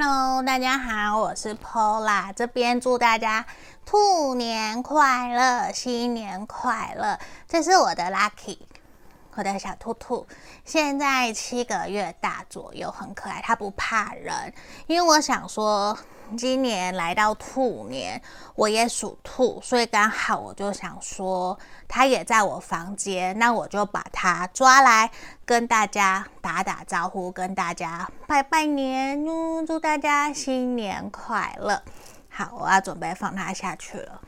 Hello，大家好，我是 Pola，这边祝大家兔年快乐，新年快乐。这是我的 Lucky，我的小兔兔，现在七个月大左右，很可爱，它不怕人。因为我想说，今年来到兔年，我也属兔，所以刚好我就想说，它也在我房间，那我就把它抓来跟大家打打招呼，跟大家拜拜年，祝大家新年快乐。好，我要准备放它下去了。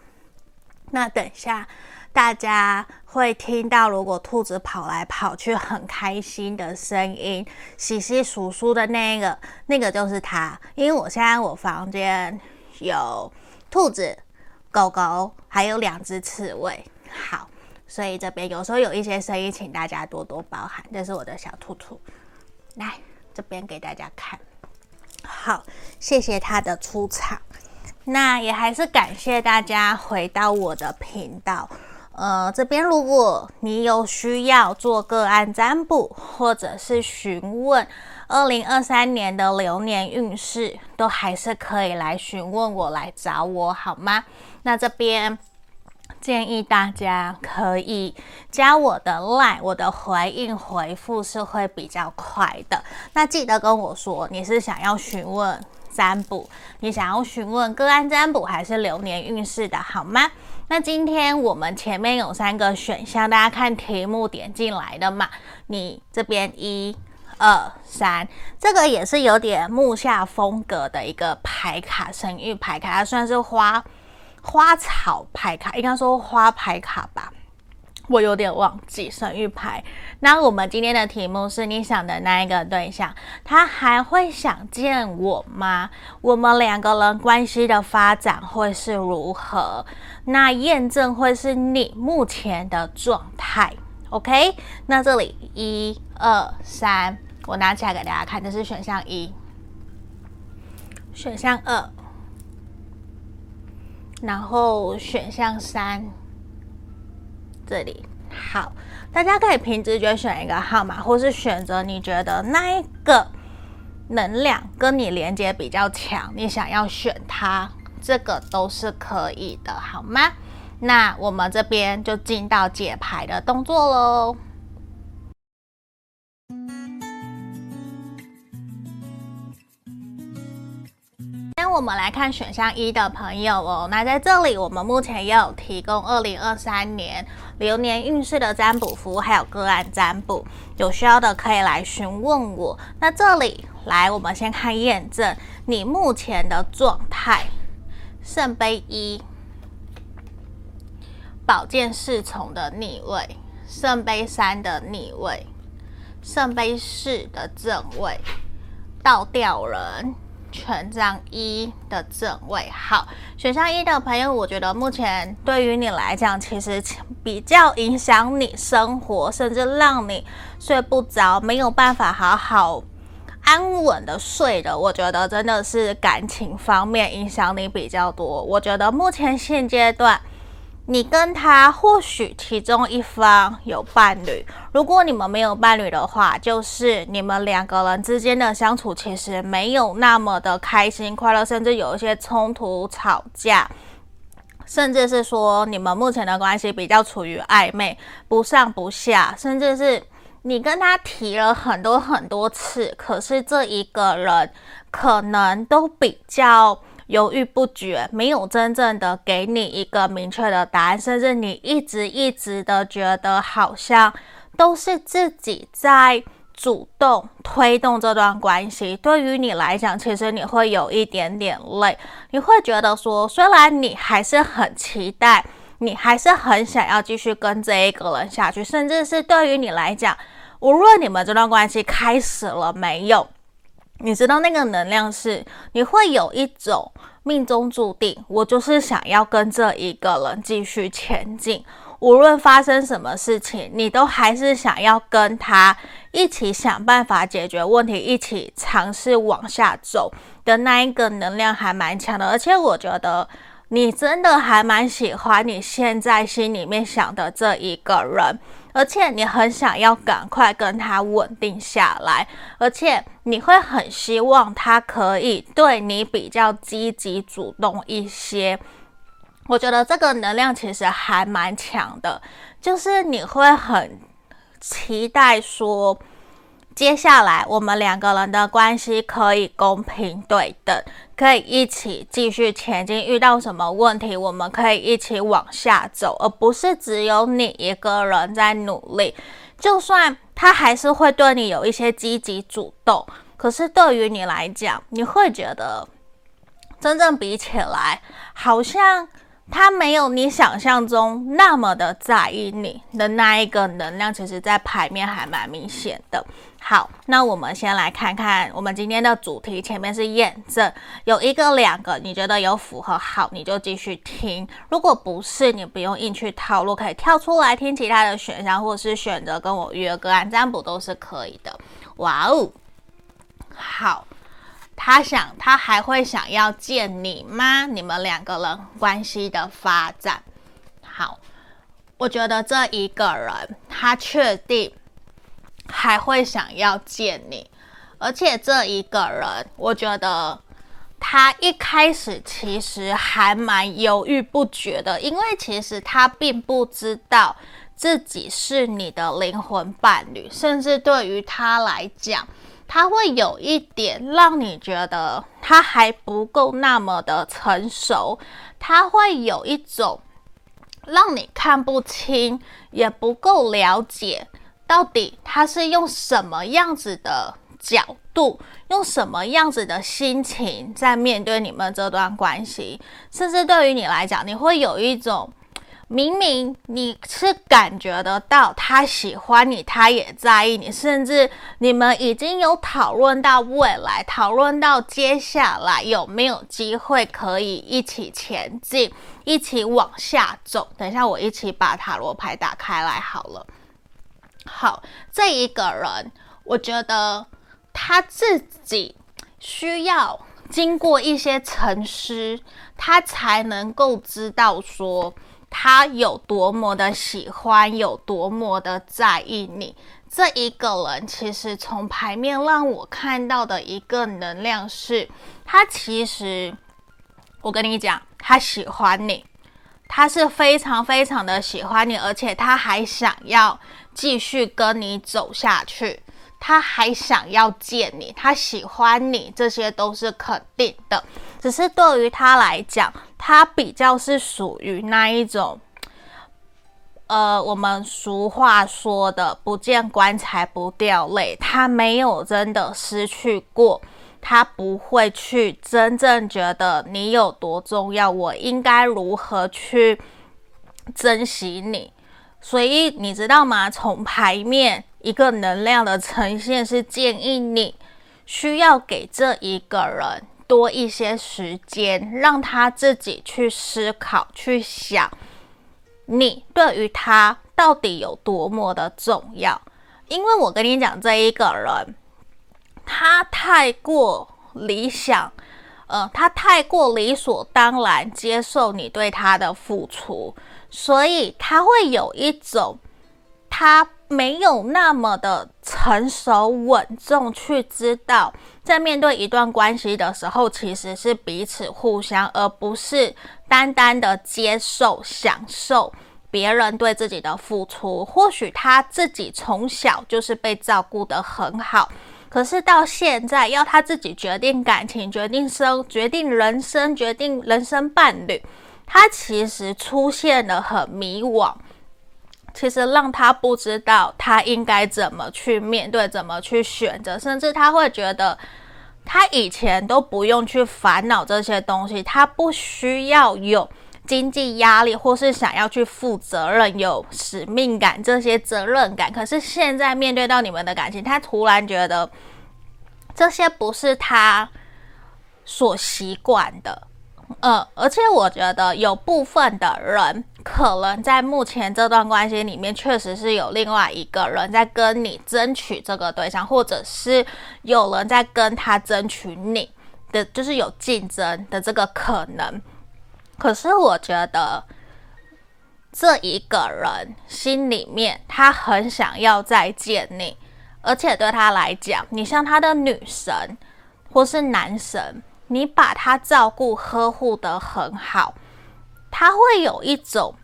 那等一下。大家会听到，如果兔子跑来跑去很开心的声音，窸窸窣窣的那个，那个就是它。因为我现在我房间有兔子、狗狗，还有两只刺猬。好，所以这边有时候有一些声音，请大家多多包涵。这是我的小兔兔，来这边给大家看。好，谢谢它的出场。那也还是感谢大家回到我的频道。呃，这边如果你有需要做个案占卜，或者是询问二零二三年的流年运势，都还是可以来询问我，来找我，好吗？那这边建议大家可以加我的 LINE，我的回应回复是会比较快的。那记得跟我说，你是想要询问占卜，你想要询问个案占卜，还是流年运势的，好吗？那今天我们前面有三个选项，大家看题目点进来的嘛？你这边一、二、三，这个也是有点木下风格的一个牌卡，神谕牌卡，它算是花花草牌卡，应该说花牌卡吧。我有点忘记神諭牌。那我们今天的题目是你想的那一个对象，他还会想见我吗？我们两个人关系的发展会是如何？那验证会是你目前的状态。OK，那这里一二三，我拿起来给大家看，这是选项一，选项二，然后选项三。这里好，大家可以凭直觉选一个号码，或是选择你觉得那一个能量跟你连接比较强，你想要选它，这个都是可以的，好吗？那我们这边就进到解牌的动作喽。我们来看选项一的朋友哦，那在这里我们目前也有提供二零二三年流年运势的占卜服务，还有个案占卜，有需要的可以来询问我。那这里来，我们先看验证你目前的状态：圣杯一，宝剑侍从的逆位，圣杯三的逆位，圣杯四的正位，倒吊人。权杖一的正位，好，选项一的朋友，我觉得目前对于你来讲，其实比较影响你生活，甚至让你睡不着，没有办法好好安稳的睡的。我觉得真的是感情方面影响你比较多。我觉得目前现阶段。你跟他或许其中一方有伴侣，如果你们没有伴侣的话，就是你们两个人之间的相处其实没有那么的开心快乐，甚至有一些冲突吵架，甚至是说你们目前的关系比较处于暧昧，不上不下，甚至是你跟他提了很多很多次，可是这一个人可能都比较。犹豫不决，没有真正的给你一个明确的答案，甚至你一直一直的觉得好像都是自己在主动推动这段关系。对于你来讲，其实你会有一点点累，你会觉得说，虽然你还是很期待，你还是很想要继续跟这一个人下去，甚至是对于你来讲，无论你们这段关系开始了没有。你知道那个能量是，你会有一种命中注定，我就是想要跟这一个人继续前进，无论发生什么事情，你都还是想要跟他一起想办法解决问题，一起尝试往下走的那一个能量还蛮强的，而且我觉得你真的还蛮喜欢你现在心里面想的这一个人。而且你很想要赶快跟他稳定下来，而且你会很希望他可以对你比较积极主动一些。我觉得这个能量其实还蛮强的，就是你会很期待说，接下来我们两个人的关系可以公平对等，可以一起继续前进。遇到什么问题，我们可以一起往下走，而不是只有你一个人在努力。就算他还是会对你有一些积极主动，可是对于你来讲，你会觉得真正比起来，好像。他没有你想象中那么的在意你的那一个能量，其实在牌面还蛮明显的。好，那我们先来看看我们今天的主题，前面是验证，有一个、两个，你觉得有符合好，你就继续听；如果不是，你不用硬去套路，可以跳出来听其他的选项，或是选择跟我约个案占卜都是可以的。哇哦，好。他想，他还会想要见你吗？你们两个人关系的发展，好，我觉得这一个人他确定还会想要见你，而且这一个人，我觉得他一开始其实还蛮犹豫不决的，因为其实他并不知道自己是你的灵魂伴侣，甚至对于他来讲。他会有一点让你觉得他还不够那么的成熟，他会有一种让你看不清，也不够了解，到底他是用什么样子的角度，用什么样子的心情在面对你们这段关系，甚至对于你来讲，你会有一种。明明你是感觉得到他喜欢你，他也在意你，甚至你们已经有讨论到未来，讨论到接下来有没有机会可以一起前进，一起往下走。等一下，我一起把塔罗牌打开来好了。好，这一个人，我觉得他自己需要经过一些沉思，他才能够知道说。他有多么的喜欢，有多么的在意你。这一个人，其实从牌面让我看到的一个能量是，他其实，我跟你讲，他喜欢你，他是非常非常的喜欢你，而且他还想要继续跟你走下去，他还想要见你，他喜欢你，这些都是肯定的。只是对于他来讲，他比较是属于那一种，呃，我们俗话说的“不见棺材不掉泪”。他没有真的失去过，他不会去真正觉得你有多重要，我应该如何去珍惜你。所以你知道吗？从牌面一个能量的呈现是建议你需要给这一个人。多一些时间，让他自己去思考、去想，你对于他到底有多么的重要。因为我跟你讲，这一个人，他太过理想，呃，他太过理所当然接受你对他的付出，所以他会有一种他。没有那么的成熟稳重，去知道在面对一段关系的时候，其实是彼此互相，而不是单单的接受、享受别人对自己的付出。或许他自己从小就是被照顾得很好，可是到现在要他自己决定感情、决定生、决定人生、决定人生伴侣，他其实出现了很迷惘。其实让他不知道他应该怎么去面对，怎么去选择，甚至他会觉得他以前都不用去烦恼这些东西，他不需要有经济压力，或是想要去负责任、有使命感这些责任感。可是现在面对到你们的感情，他突然觉得这些不是他所习惯的。嗯，而且我觉得有部分的人。可能在目前这段关系里面，确实是有另外一个人在跟你争取这个对象，或者是有人在跟他争取你的，就是有竞争的这个可能。可是我觉得这一个人心里面他很想要再见你，而且对他来讲，你像他的女神或是男神，你把他照顾呵护得很好，他会有一种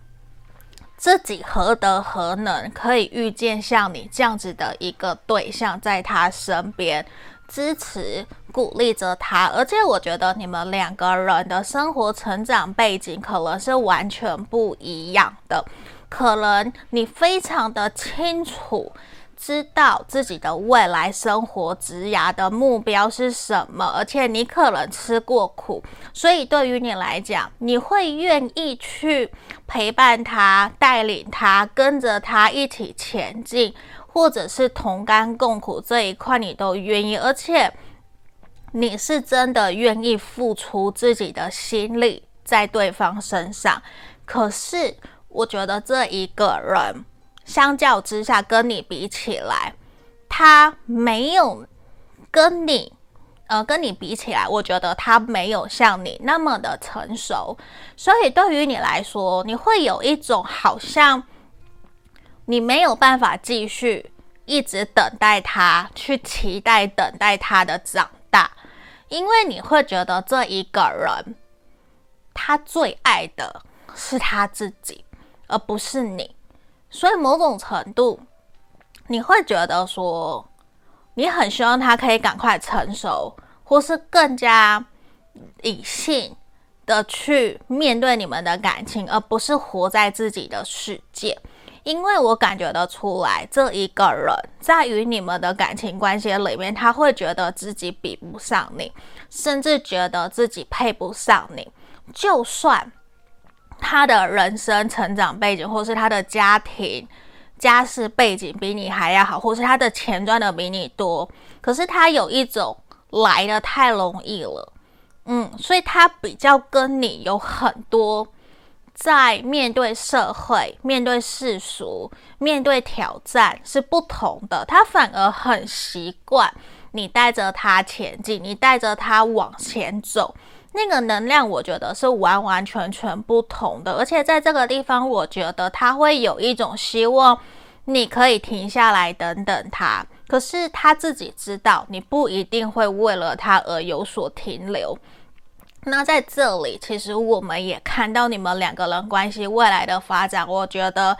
自己何德何能可以遇见像你这样子的一个对象在他身边。支持、鼓励着他，而且我觉得你们两个人的生活成长背景可能是完全不一样的。可能你非常的清楚，知道自己的未来生活、职涯的目标是什么，而且你可能吃过苦，所以对于你来讲，你会愿意去陪伴他、带领他、跟着他一起前进。或者是同甘共苦这一块，你都愿意，而且你是真的愿意付出自己的心力在对方身上。可是，我觉得这一个人相较之下跟你比起来，他没有跟你，呃，跟你比起来，我觉得他没有像你那么的成熟。所以，对于你来说，你会有一种好像。你没有办法继续一直等待他，去期待等待他的长大，因为你会觉得这一个人，他最爱的是他自己，而不是你。所以某种程度，你会觉得说，你很希望他可以赶快成熟，或是更加理性的去面对你们的感情，而不是活在自己的世界。因为我感觉得出来，这一个人在与你们的感情关系里面，他会觉得自己比不上你，甚至觉得自己配不上你。就算他的人生成长背景，或是他的家庭家世背景比你还要好，或是他的钱赚的比你多，可是他有一种来的太容易了，嗯，所以他比较跟你有很多。在面对社会、面对世俗、面对挑战是不同的，他反而很习惯你带着他前进，你带着他往前走，那个能量我觉得是完完全全不同的。而且在这个地方，我觉得他会有一种希望你可以停下来等等他，可是他自己知道你不一定会为了他而有所停留。那在这里，其实我们也看到你们两个人关系未来的发展。我觉得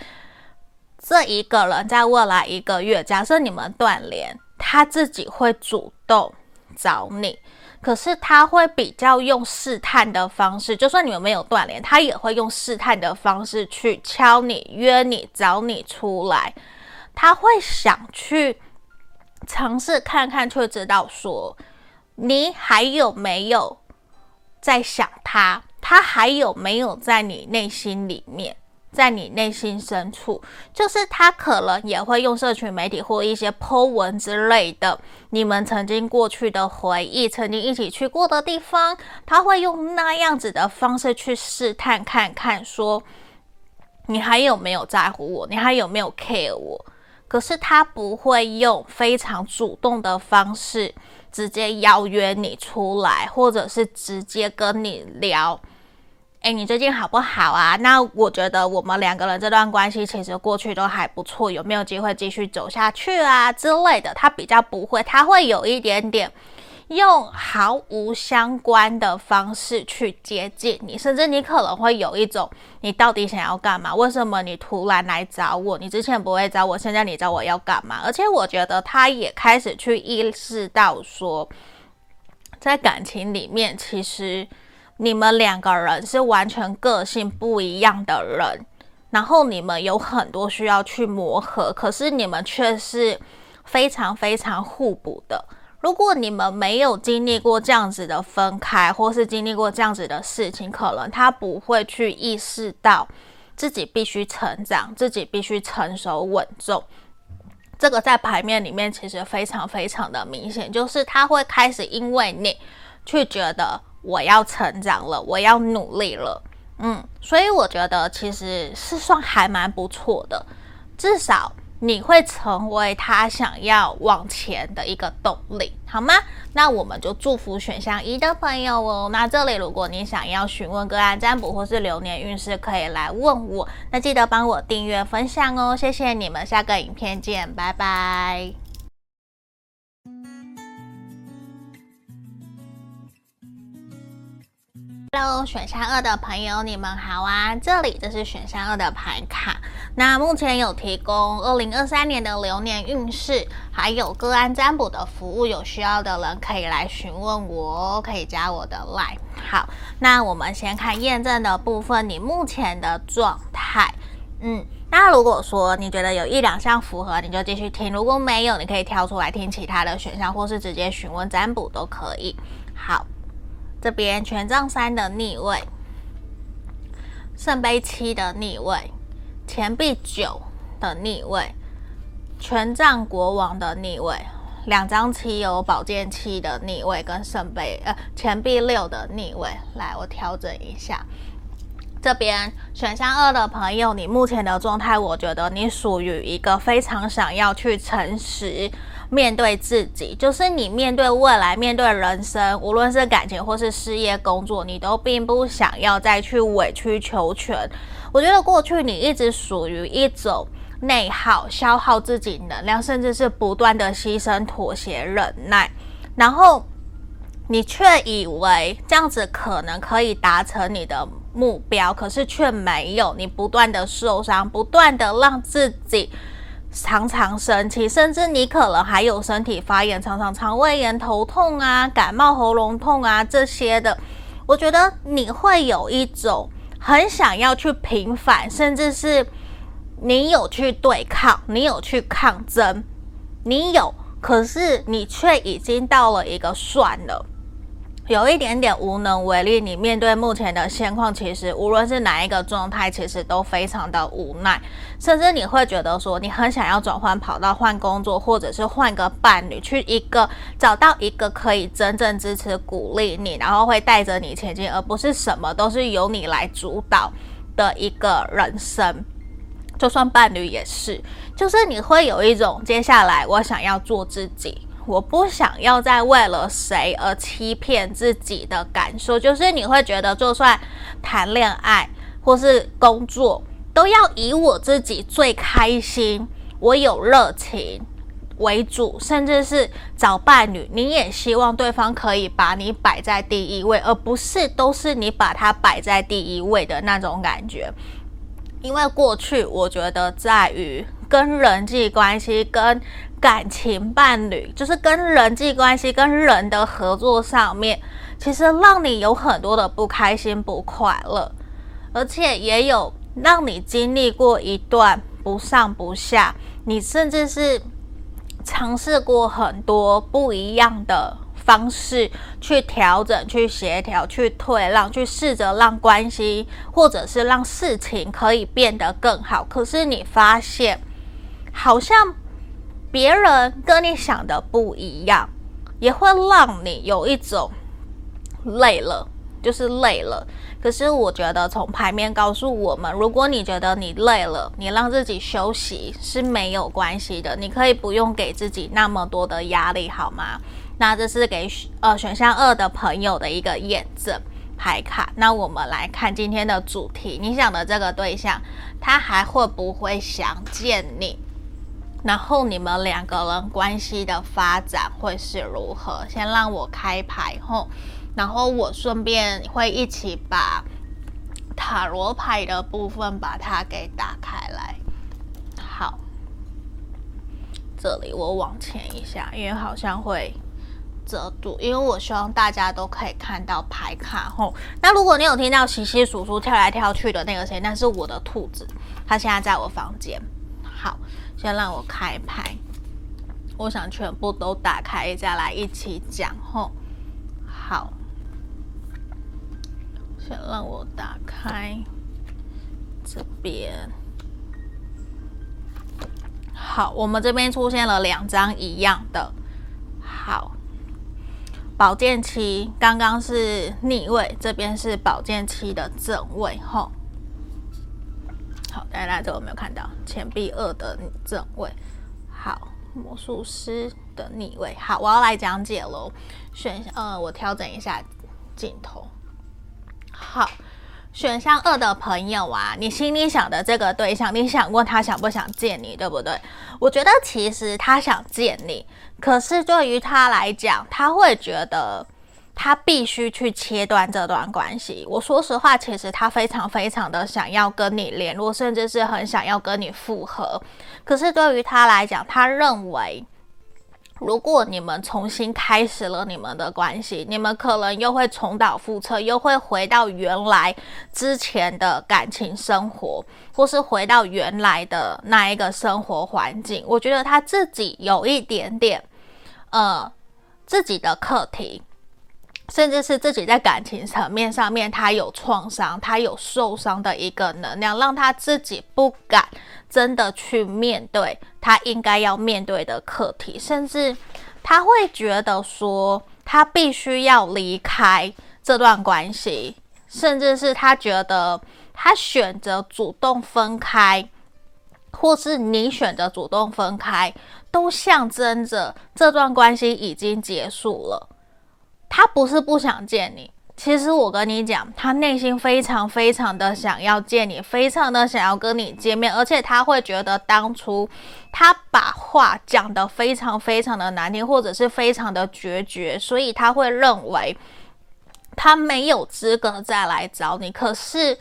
这一个人在未来一个月，假设你们断联，他自己会主动找你，可是他会比较用试探的方式。就算你们没有断联，他也会用试探的方式去敲你、约你、找你出来。他会想去尝试看看，却知道说你还有没有。在想他，他还有没有在你内心里面，在你内心深处，就是他可能也会用社群媒体或一些 po 文之类的，你们曾经过去的回忆，曾经一起去过的地方，他会用那样子的方式去试探看看，说你还有没有在乎我，你还有没有 care 我，可是他不会用非常主动的方式。直接邀约你出来，或者是直接跟你聊，哎，你最近好不好啊？那我觉得我们两个人这段关系其实过去都还不错，有没有机会继续走下去啊之类的？他比较不会，他会有一点点。用毫无相关的方式去接近你，甚至你可能会有一种，你到底想要干嘛？为什么你突然来找我？你之前不会找我，现在你找我要干嘛？而且我觉得他也开始去意识到说，在感情里面，其实你们两个人是完全个性不一样的人，然后你们有很多需要去磨合，可是你们却是非常非常互补的。如果你们没有经历过这样子的分开，或是经历过这样子的事情，可能他不会去意识到自己必须成长，自己必须成熟稳重。这个在牌面里面其实非常非常的明显，就是他会开始因为你去觉得我要成长了，我要努力了，嗯，所以我觉得其实是算还蛮不错的，至少。你会成为他想要往前的一个动力，好吗？那我们就祝福选项一的朋友哦。那这里如果你想要询问个案占卜或是流年运势，可以来问我。那记得帮我订阅分享哦，谢谢你们，下个影片见，拜拜。Hello，选项二的朋友，你们好啊！这里这是选项二的牌卡。那目前有提供二零二三年的流年运势，还有个案占卜的服务，有需要的人可以来询问我，可以加我的 Line。好，那我们先看验证的部分，你目前的状态。嗯，那如果说你觉得有一两项符合，你就继续听；如果没有，你可以跳出来听其他的选项，或是直接询问占卜都可以。好。这边权杖三的逆位，圣杯七的逆位，钱币九的逆位，权杖国王的逆位，两张七有宝剑七的逆位跟圣杯呃钱币六的逆位。来，我调整一下。这边选项二的朋友，你目前的状态，我觉得你属于一个非常想要去诚实。面对自己，就是你面对未来，面对人生，无论是感情或是事业工作，你都并不想要再去委曲求全。我觉得过去你一直属于一种内耗，消耗自己能量，甚至是不断的牺牲、妥协、忍耐，然后你却以为这样子可能可以达成你的目标，可是却没有。你不断的受伤，不断的让自己。常常生气，甚至你可能还有身体发炎，常常肠胃炎、头痛啊、感冒、喉咙痛啊这些的。我觉得你会有一种很想要去平反，甚至是你有去对抗，你有去抗争，你有，可是你却已经到了一个算了。有一点点无能为力，你面对目前的现况，其实无论是哪一个状态，其实都非常的无奈，甚至你会觉得说，你很想要转换跑道、换工作，或者是换个伴侣，去一个找到一个可以真正支持、鼓励你，然后会带着你前进，而不是什么都是由你来主导的一个人生。就算伴侣也是，就是你会有一种接下来我想要做自己。我不想要再为了谁而欺骗自己的感受，就是你会觉得，就算谈恋爱或是工作，都要以我自己最开心、我有热情为主，甚至是找伴侣，你也希望对方可以把你摆在第一位，而不是都是你把他摆在第一位的那种感觉。因为过去我觉得在于跟人际关系跟。感情伴侣就是跟人际关系、跟人的合作上面，其实让你有很多的不开心、不快乐，而且也有让你经历过一段不上不下，你甚至是尝试过很多不一样的方式去调整、去协调、去退让、去试着让关系或者是让事情可以变得更好，可是你发现好像。别人跟你想的不一样，也会让你有一种累了，就是累了。可是我觉得从牌面告诉我们，如果你觉得你累了，你让自己休息是没有关系的，你可以不用给自己那么多的压力，好吗？那这是给呃选项二的朋友的一个验证牌卡。那我们来看今天的主题，你想的这个对象，他还会不会想见你？然后你们两个人关系的发展会是如何？先让我开牌后，然后我顺便会一起把塔罗牌的部分把它给打开来。好，这里我往前一下，因为好像会遮住，因为我希望大家都可以看到牌卡后。那如果你有听到窸窸窣窣跳来跳去的那个声音，那是我的兔子，它现在在我房间。好。先让我开牌，我想全部都打开，再来一起讲吼。好，先让我打开这边。好，我们这边出现了两张一样的。好，宝剑七刚刚是逆位，这边是宝剑七的正位吼。好，来来，这我没有看到钱币二的正位。好，魔术师的逆位。好，我要来讲解喽。选一下，呃，我调整一下镜头。好，选项二的朋友啊，你心里想的这个对象，你想过他想不想见你，对不对？我觉得其实他想见你，可是对于他来讲，他会觉得他必须去切断这段关系。我说实话，其实他非常非常的想要跟你联络，甚至是很想要跟你复合。可是对于他来讲，他认为。如果你们重新开始了你们的关系，你们可能又会重蹈覆辙，又会回到原来之前的感情生活，或是回到原来的那一个生活环境。我觉得他自己有一点点，呃，自己的课题。甚至是自己在感情层面上面，他有创伤，他有受伤的一个能量，让他自己不敢真的去面对他应该要面对的课题，甚至他会觉得说他必须要离开这段关系，甚至是他觉得他选择主动分开，或是你选择主动分开，都象征着这段关系已经结束了。他不是不想见你，其实我跟你讲，他内心非常非常的想要见你，非常的想要跟你见面，而且他会觉得当初他把话讲得非常非常的难听，或者是非常的决绝，所以他会认为他没有资格再来找你。可是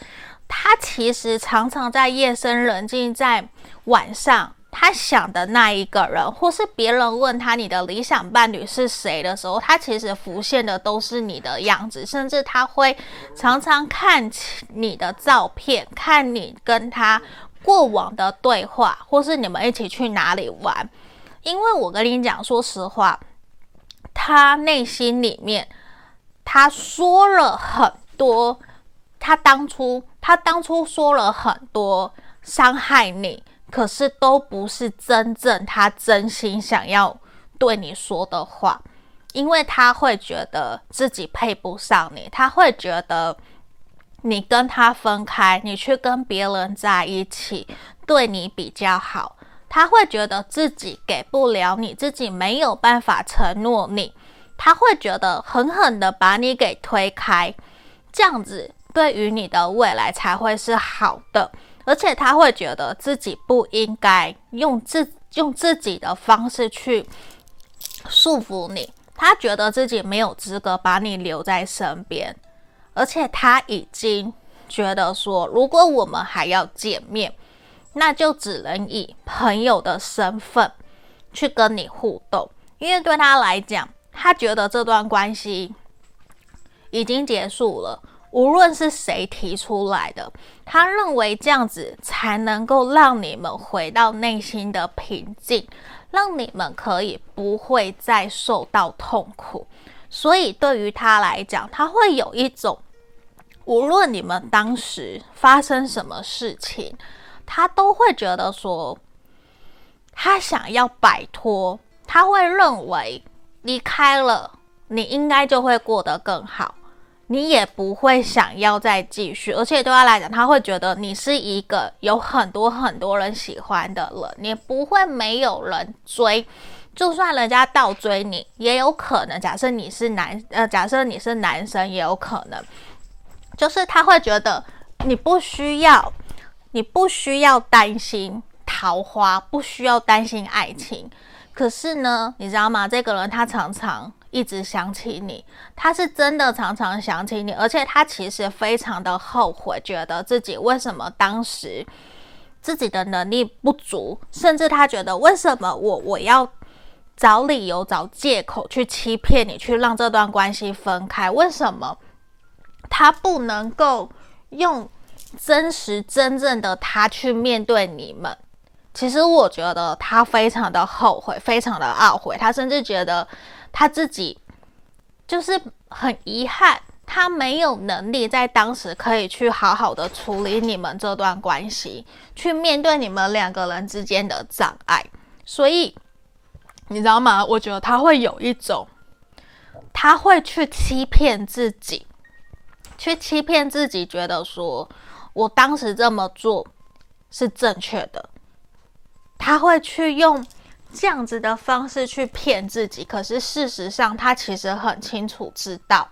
他其实常常在夜深人静，在晚上。他想的那一个人，或是别人问他你的理想伴侣是谁的时候，他其实浮现的都是你的样子，甚至他会常常看你的照片，看你跟他过往的对话，或是你们一起去哪里玩。因为我跟你讲，说实话，他内心里面他说了很多，他当初他当初说了很多伤害你。可是都不是真正他真心想要对你说的话，因为他会觉得自己配不上你，他会觉得你跟他分开，你去跟别人在一起，对你比较好，他会觉得自己给不了你，自己没有办法承诺你，他会觉得狠狠的把你给推开，这样子对于你的未来才会是好的。而且他会觉得自己不应该用自用自己的方式去束缚你，他觉得自己没有资格把你留在身边，而且他已经觉得说，如果我们还要见面，那就只能以朋友的身份去跟你互动，因为对他来讲，他觉得这段关系已经结束了。无论是谁提出来的，他认为这样子才能够让你们回到内心的平静，让你们可以不会再受到痛苦。所以对于他来讲，他会有一种，无论你们当时发生什么事情，他都会觉得说，他想要摆脱，他会认为离开了，你应该就会过得更好。你也不会想要再继续，而且对他来讲，他会觉得你是一个有很多很多人喜欢的人，你不会没有人追，就算人家倒追你，也有可能。假设你是男，呃，假设你是男生，也有可能，就是他会觉得你不需要，你不需要担心桃花，不需要担心爱情。可是呢，你知道吗？这个人他常常。一直想起你，他是真的常常想起你，而且他其实非常的后悔，觉得自己为什么当时自己的能力不足，甚至他觉得为什么我我要找理由、找借口去欺骗你，去让这段关系分开？为什么他不能够用真实、真正的他去面对你们？其实我觉得他非常的后悔，非常的懊悔，他甚至觉得。他自己就是很遗憾，他没有能力在当时可以去好好的处理你们这段关系，去面对你们两个人之间的障碍。所以你知道吗？我觉得他会有一种，他会去欺骗自己，去欺骗自己，觉得说我当时这么做是正确的，他会去用这样子的方式去骗自己。可是事实上，他其实很清楚知道，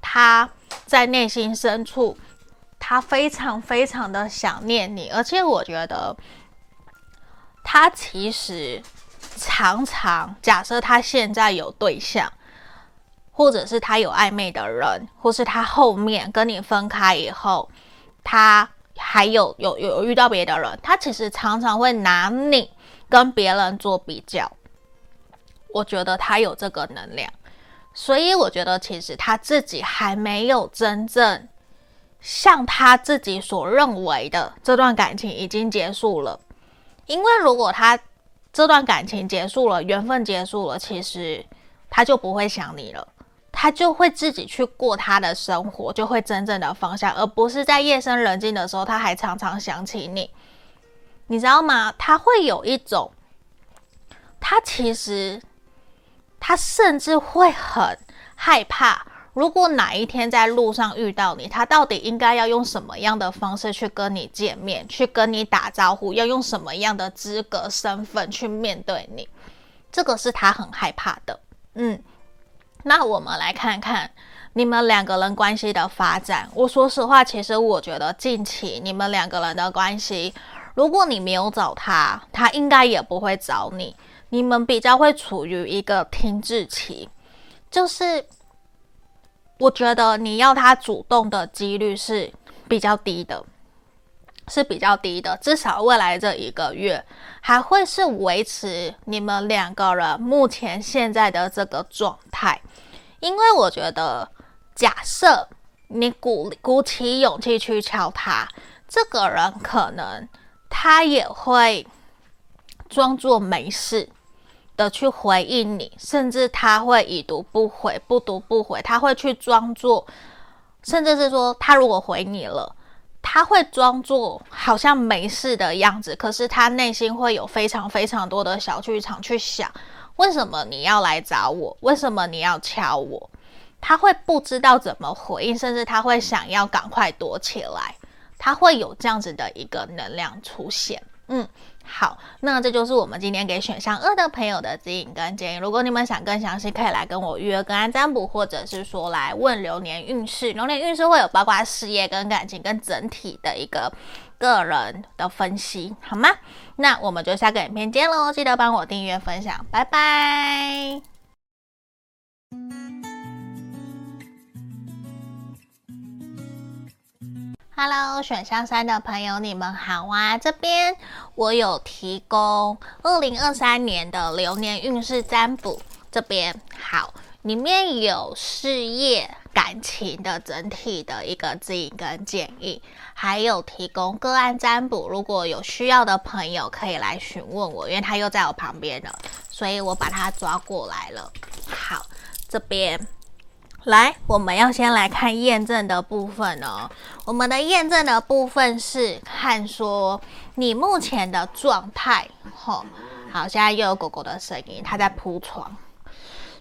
他在内心深处，他非常非常的想念你。而且我觉得，他其实常常假设他现在有对象。或者是他有暧昧的人，或是他后面跟你分开以后，他还有有有遇到别的人，他其实常常会拿你跟别人做比较。我觉得他有这个能量，所以我觉得其实他自己还没有真正像他自己所认为的这段感情已经结束了。因为如果他这段感情结束了，缘分结束了，其实他就不会想你了。他就会自己去过他的生活，就会真正的放下，而不是在夜深人静的时候，他还常常想起你，你知道吗？他会有一种，他其实，他甚至会很害怕，如果哪一天在路上遇到你，他到底应该要用什么样的方式去跟你见面，去跟你打招呼，要用什么样的资格、身份去面对你，这个是他很害怕的，嗯。那我们来看看你们两个人关系的发展。我说实话，其实我觉得近期你们两个人的关系，如果你没有找他，他应该也不会找你。你们比较会处于一个停滞期，就是我觉得你要他主动的几率是比较低的，是比较低的。至少未来这一个月还会是维持你们两个人目前现在的这个状态。因为我觉得，假设你鼓鼓起勇气去敲他，这个人可能他也会装作没事的去回应你，甚至他会已读不回，不读不回，他会去装作，甚至是说他如果回你了，他会装作好像没事的样子，可是他内心会有非常非常多的小剧场去想。为什么你要来找我？为什么你要敲我？他会不知道怎么回应，甚至他会想要赶快躲起来。他会有这样子的一个能量出现。嗯，好，那这就是我们今天给选项二的朋友的指引跟建议。如果你们想更详细，可以来跟我预约个案占卜，或者是说来问流年运势。流年运势会有包括事业跟感情跟整体的一个个人的分析，好吗？那我们就下个影片见喽！记得帮我订阅分享，拜拜。Hello，选项三的朋友，你们好啊！这边我有提供二零二三年的流年运势占卜，这边好，里面有事业、感情的整体的一个指引跟建议，还有提供个案占卜，如果有需要的朋友可以来询问我，因为他又在我旁边了，所以我把他抓过来了。好，这边。来，我们要先来看验证的部分哦。我们的验证的部分是看说你目前的状态。吼，好，现在又有狗狗的声音，它在铺床，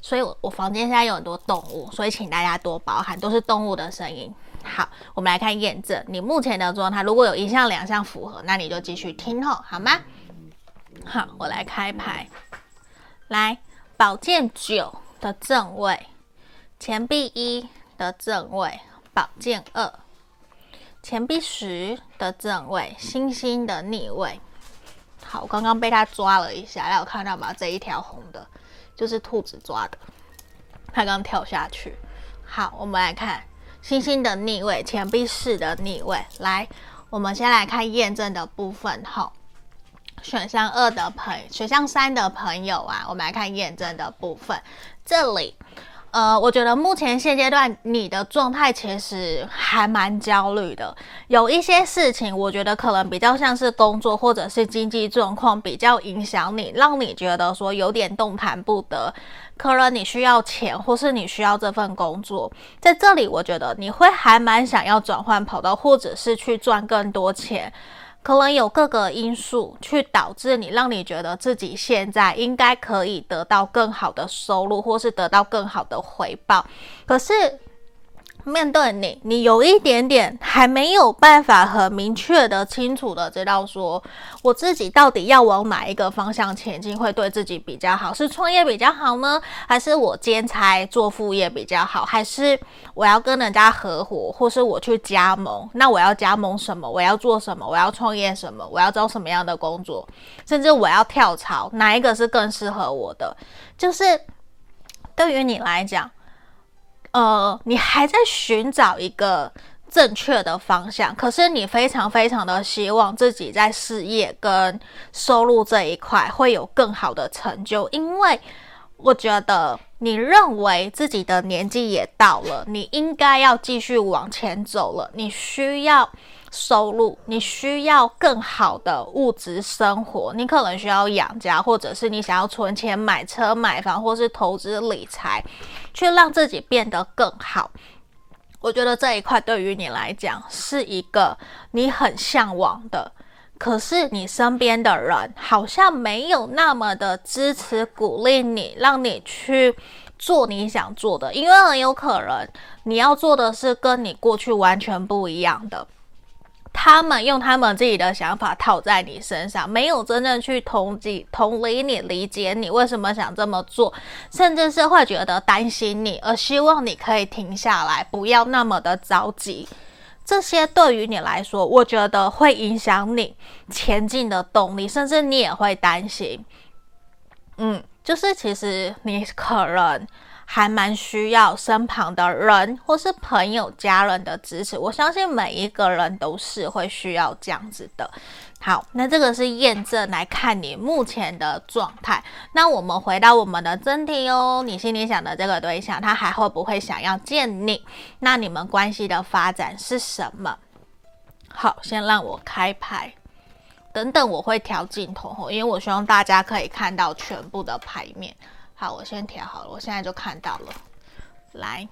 所以我我房间现在有很多动物，所以请大家多包涵，都是动物的声音。好，我们来看验证你目前的状态，如果有一项两项符合，那你就继续听吼，好吗？好，我来开牌，来宝剑九的正位。钱币一的正位，宝剑二；钱币十的正位，星星的逆位。好，我刚刚被他抓了一下，大家有看到吗？这一条红的，就是兔子抓的，他刚跳下去。好，我们来看星星的逆位，钱币四的逆位。来，我们先来看验证的部分。好，选项二的朋友，选项三的朋友啊，我们来看验证的部分，这里。呃，我觉得目前现阶段你的状态其实还蛮焦虑的，有一些事情我觉得可能比较像是工作或者是经济状况比较影响你，让你觉得说有点动弹不得。可能你需要钱，或是你需要这份工作，在这里我觉得你会还蛮想要转换跑道，或者是去赚更多钱。可能有各个因素去导致你，让你觉得自己现在应该可以得到更好的收入，或是得到更好的回报。可是面对你，你有一点点还没有办法很明确的、清楚的知道说，我自己到底要往哪一个方向前进会对自己比较好？是创业比较好呢，还是我兼差做副业比较好？还是我要跟人家合伙，或是我去加盟？那我要加盟什么？我要做什么？我要创业什么？我要找什么样的工作？甚至我要跳槽，哪一个是更适合我的？就是对于你来讲。呃，你还在寻找一个正确的方向，可是你非常非常的希望自己在事业跟收入这一块会有更好的成就，因为我觉得你认为自己的年纪也到了，你应该要继续往前走了，你需要。收入，你需要更好的物质生活，你可能需要养家，或者是你想要存钱买车买房，或是投资理财，去让自己变得更好。我觉得这一块对于你来讲是一个你很向往的，可是你身边的人好像没有那么的支持鼓励你，让你去做你想做的，因为很有可能你要做的是跟你过去完全不一样的。他们用他们自己的想法套在你身上，没有真正去同理、同理你、理解你为什么想这么做，甚至是会觉得担心你，而希望你可以停下来，不要那么的着急。这些对于你来说，我觉得会影响你前进的动力，甚至你也会担心。嗯，就是其实你可能。还蛮需要身旁的人或是朋友、家人的支持。我相信每一个人都是会需要这样子的。好，那这个是验证来看你目前的状态。那我们回到我们的真题哦，你心里想的这个对象，他还会不会想要见你？那你们关系的发展是什么？好，先让我开牌，等等我会调镜头哦，因为我希望大家可以看到全部的牌面。好，我先调好了，我现在就看到了。来，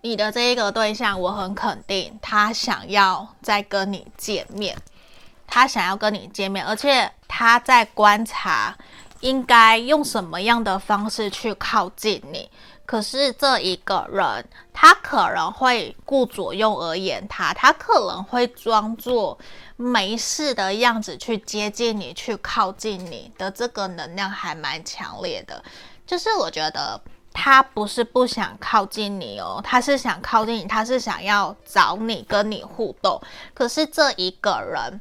你的这一个对象，我很肯定，他想要再跟你见面，他想要跟你见面，而且他在观察，应该用什么样的方式去靠近你。可是这一个人，他可能会顾左右而言他，他可能会装作没事的样子去接近你，去靠近你的这个能量还蛮强烈的。就是我觉得他不是不想靠近你哦，他是想靠近你，他是想要找你跟你互动。可是这一个人，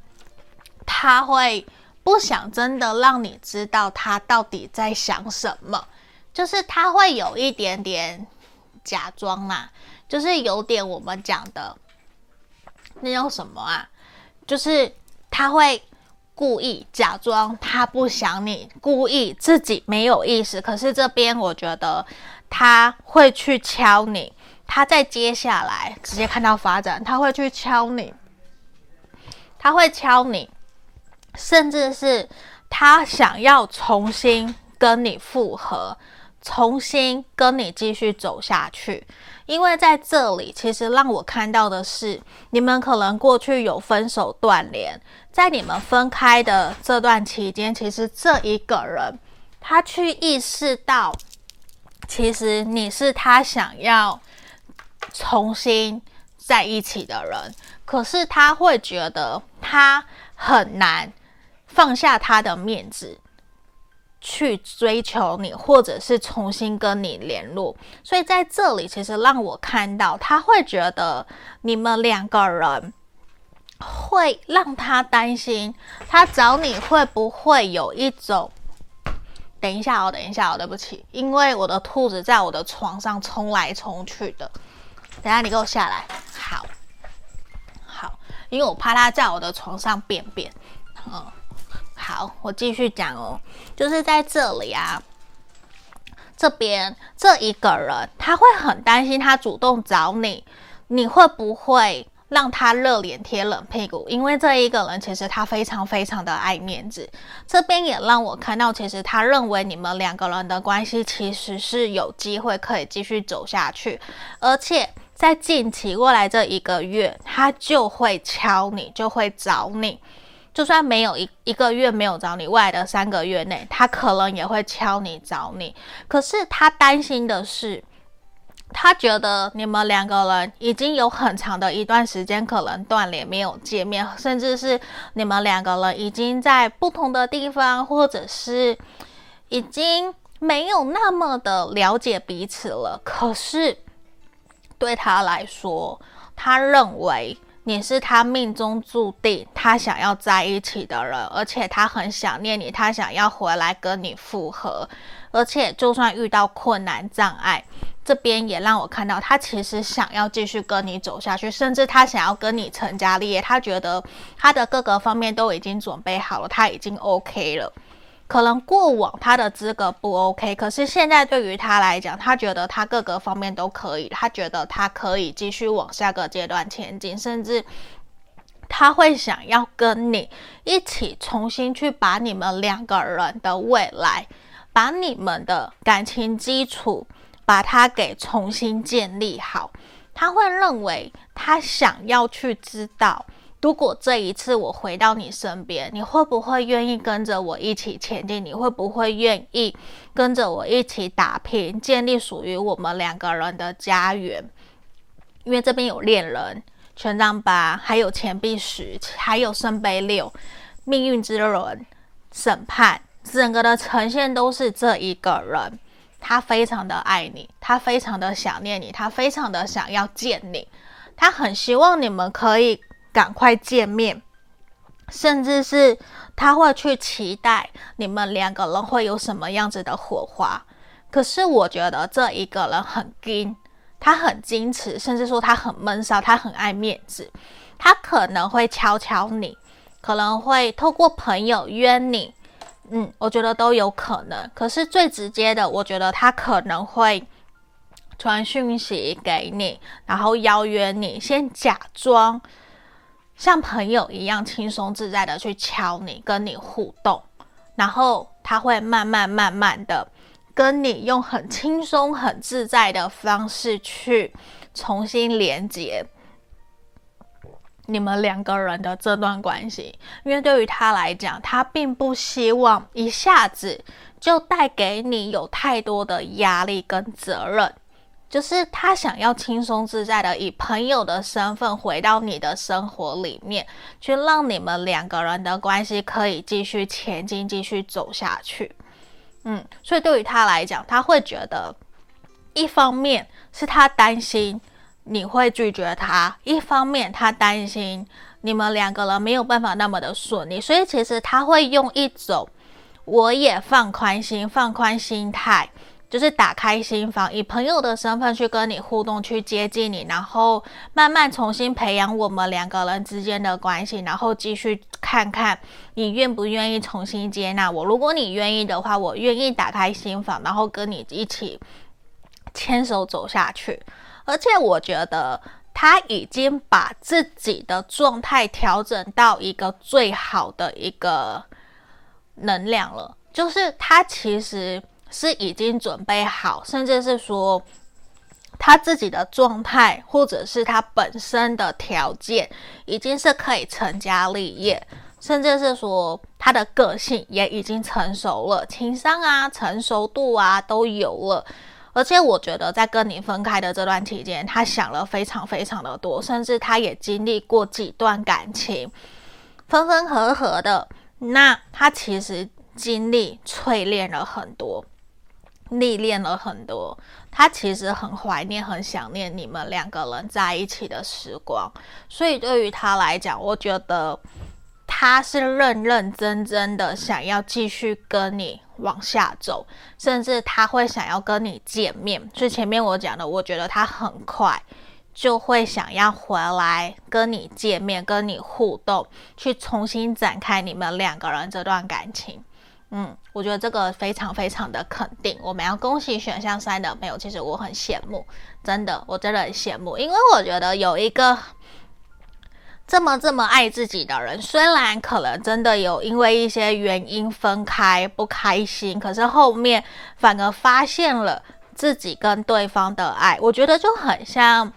他会不想真的让你知道他到底在想什么。就是他会有一点点假装嘛，就是有点我们讲的那叫什么啊？就是他会故意假装他不想你，故意自己没有意识。可是这边我觉得他会去敲你，他在接下来直接看到发展，他会去敲你，他会敲你，甚至是他想要重新跟你复合。重新跟你继续走下去，因为在这里，其实让我看到的是，你们可能过去有分手断联，在你们分开的这段期间，其实这一个人他去意识到，其实你是他想要重新在一起的人，可是他会觉得他很难放下他的面子。去追求你，或者是重新跟你联络，所以在这里其实让我看到，他会觉得你们两个人会让他担心，他找你会不会有一种……等一下哦，等一下哦，对不起，因为我的兔子在我的床上冲来冲去的，等下你给我下来，好，好，因为我怕他在我的床上便便，嗯。好，我继续讲哦，就是在这里啊，这边这一个人他会很担心，他主动找你，你会不会让他热脸贴冷屁股？因为这一个人其实他非常非常的爱面子，这边也让我看到，其实他认为你们两个人的关系其实是有机会可以继续走下去，而且在近期过来这一个月，他就会敲你，就会找你。就算没有一一个月没有找你，未来的三个月内，他可能也会敲你找你。可是他担心的是，他觉得你们两个人已经有很长的一段时间可能断联没有见面，甚至是你们两个人已经在不同的地方，或者是已经没有那么的了解彼此了。可是对他来说，他认为。你是他命中注定他想要在一起的人，而且他很想念你，他想要回来跟你复合，而且就算遇到困难障碍，这边也让我看到他其实想要继续跟你走下去，甚至他想要跟你成家立业，他觉得他的各个方面都已经准备好了，他已经 OK 了。可能过往他的资格不 OK，可是现在对于他来讲，他觉得他各个方面都可以，他觉得他可以继续往下个阶段前进，甚至他会想要跟你一起重新去把你们两个人的未来，把你们的感情基础，把它给重新建立好。他会认为他想要去知道。如果这一次我回到你身边，你会不会愿意跟着我一起前进？你会不会愿意跟着我一起打拼，建立属于我们两个人的家园？因为这边有恋人、权杖八，还有钱币十，还有圣杯六，命运之轮、审判，整个的呈现都是这一个人，他非常的爱你，他非常的想念你，他非常的想要见你，他很希望你们可以。赶快见面，甚至是他会去期待你们两个人会有什么样子的火花。可是我觉得这一个人很矜，他很矜持，甚至说他很闷骚，他很爱面子。他可能会敲敲你，可能会透过朋友约你，嗯，我觉得都有可能。可是最直接的，我觉得他可能会传讯息给你，然后邀约你，先假装。像朋友一样轻松自在的去敲你，跟你互动，然后他会慢慢慢慢的跟你用很轻松、很自在的方式去重新连接你们两个人的这段关系。因为对于他来讲，他并不希望一下子就带给你有太多的压力跟责任。就是他想要轻松自在的以朋友的身份回到你的生活里面，去让你们两个人的关系可以继续前进，继续走下去。嗯，所以对于他来讲，他会觉得，一方面是他担心你会拒绝他，一方面他担心你们两个人没有办法那么的顺利，所以其实他会用一种我也放宽心、放宽心态。就是打开心房，以朋友的身份去跟你互动，去接近你，然后慢慢重新培养我们两个人之间的关系，然后继续看看你愿不愿意重新接纳我。如果你愿意的话，我愿意打开心房，然后跟你一起牵手走下去。而且我觉得他已经把自己的状态调整到一个最好的一个能量了，就是他其实。是已经准备好，甚至是说他自己的状态，或者是他本身的条件，已经是可以成家立业，甚至是说他的个性也已经成熟了，情商啊、成熟度啊都有了。而且我觉得在跟你分开的这段期间，他想了非常非常的多，甚至他也经历过几段感情，分分合合的。那他其实经历淬炼了很多。历练了很多，他其实很怀念、很想念你们两个人在一起的时光。所以对于他来讲，我觉得他是认认真真的想要继续跟你往下走，甚至他会想要跟你见面。所以前面我讲的，我觉得他很快就会想要回来跟你见面、跟你互动，去重新展开你们两个人这段感情。嗯，我觉得这个非常非常的肯定。我们要恭喜选项三的朋友，其实我很羡慕，真的，我真的很羡慕，因为我觉得有一个这么这么爱自己的人，虽然可能真的有因为一些原因分开不开心，可是后面反而发现了自己跟对方的爱，我觉得就很像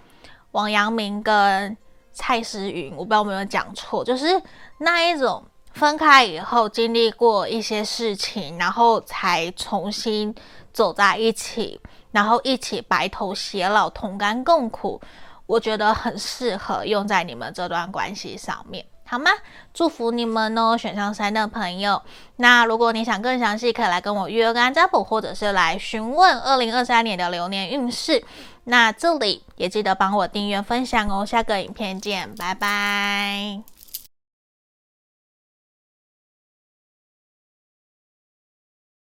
王阳明跟蔡诗芸，我不知道有没有讲错，就是那一种。分开以后经历过一些事情，然后才重新走在一起，然后一起白头偕老，同甘共苦。我觉得很适合用在你们这段关系上面，好吗？祝福你们哦，选项三的朋友。那如果你想更详细，可以来跟我约个案占卜，或者是来询问二零二三年的流年运势。那这里也记得帮我订阅分享哦。下个影片见，拜拜。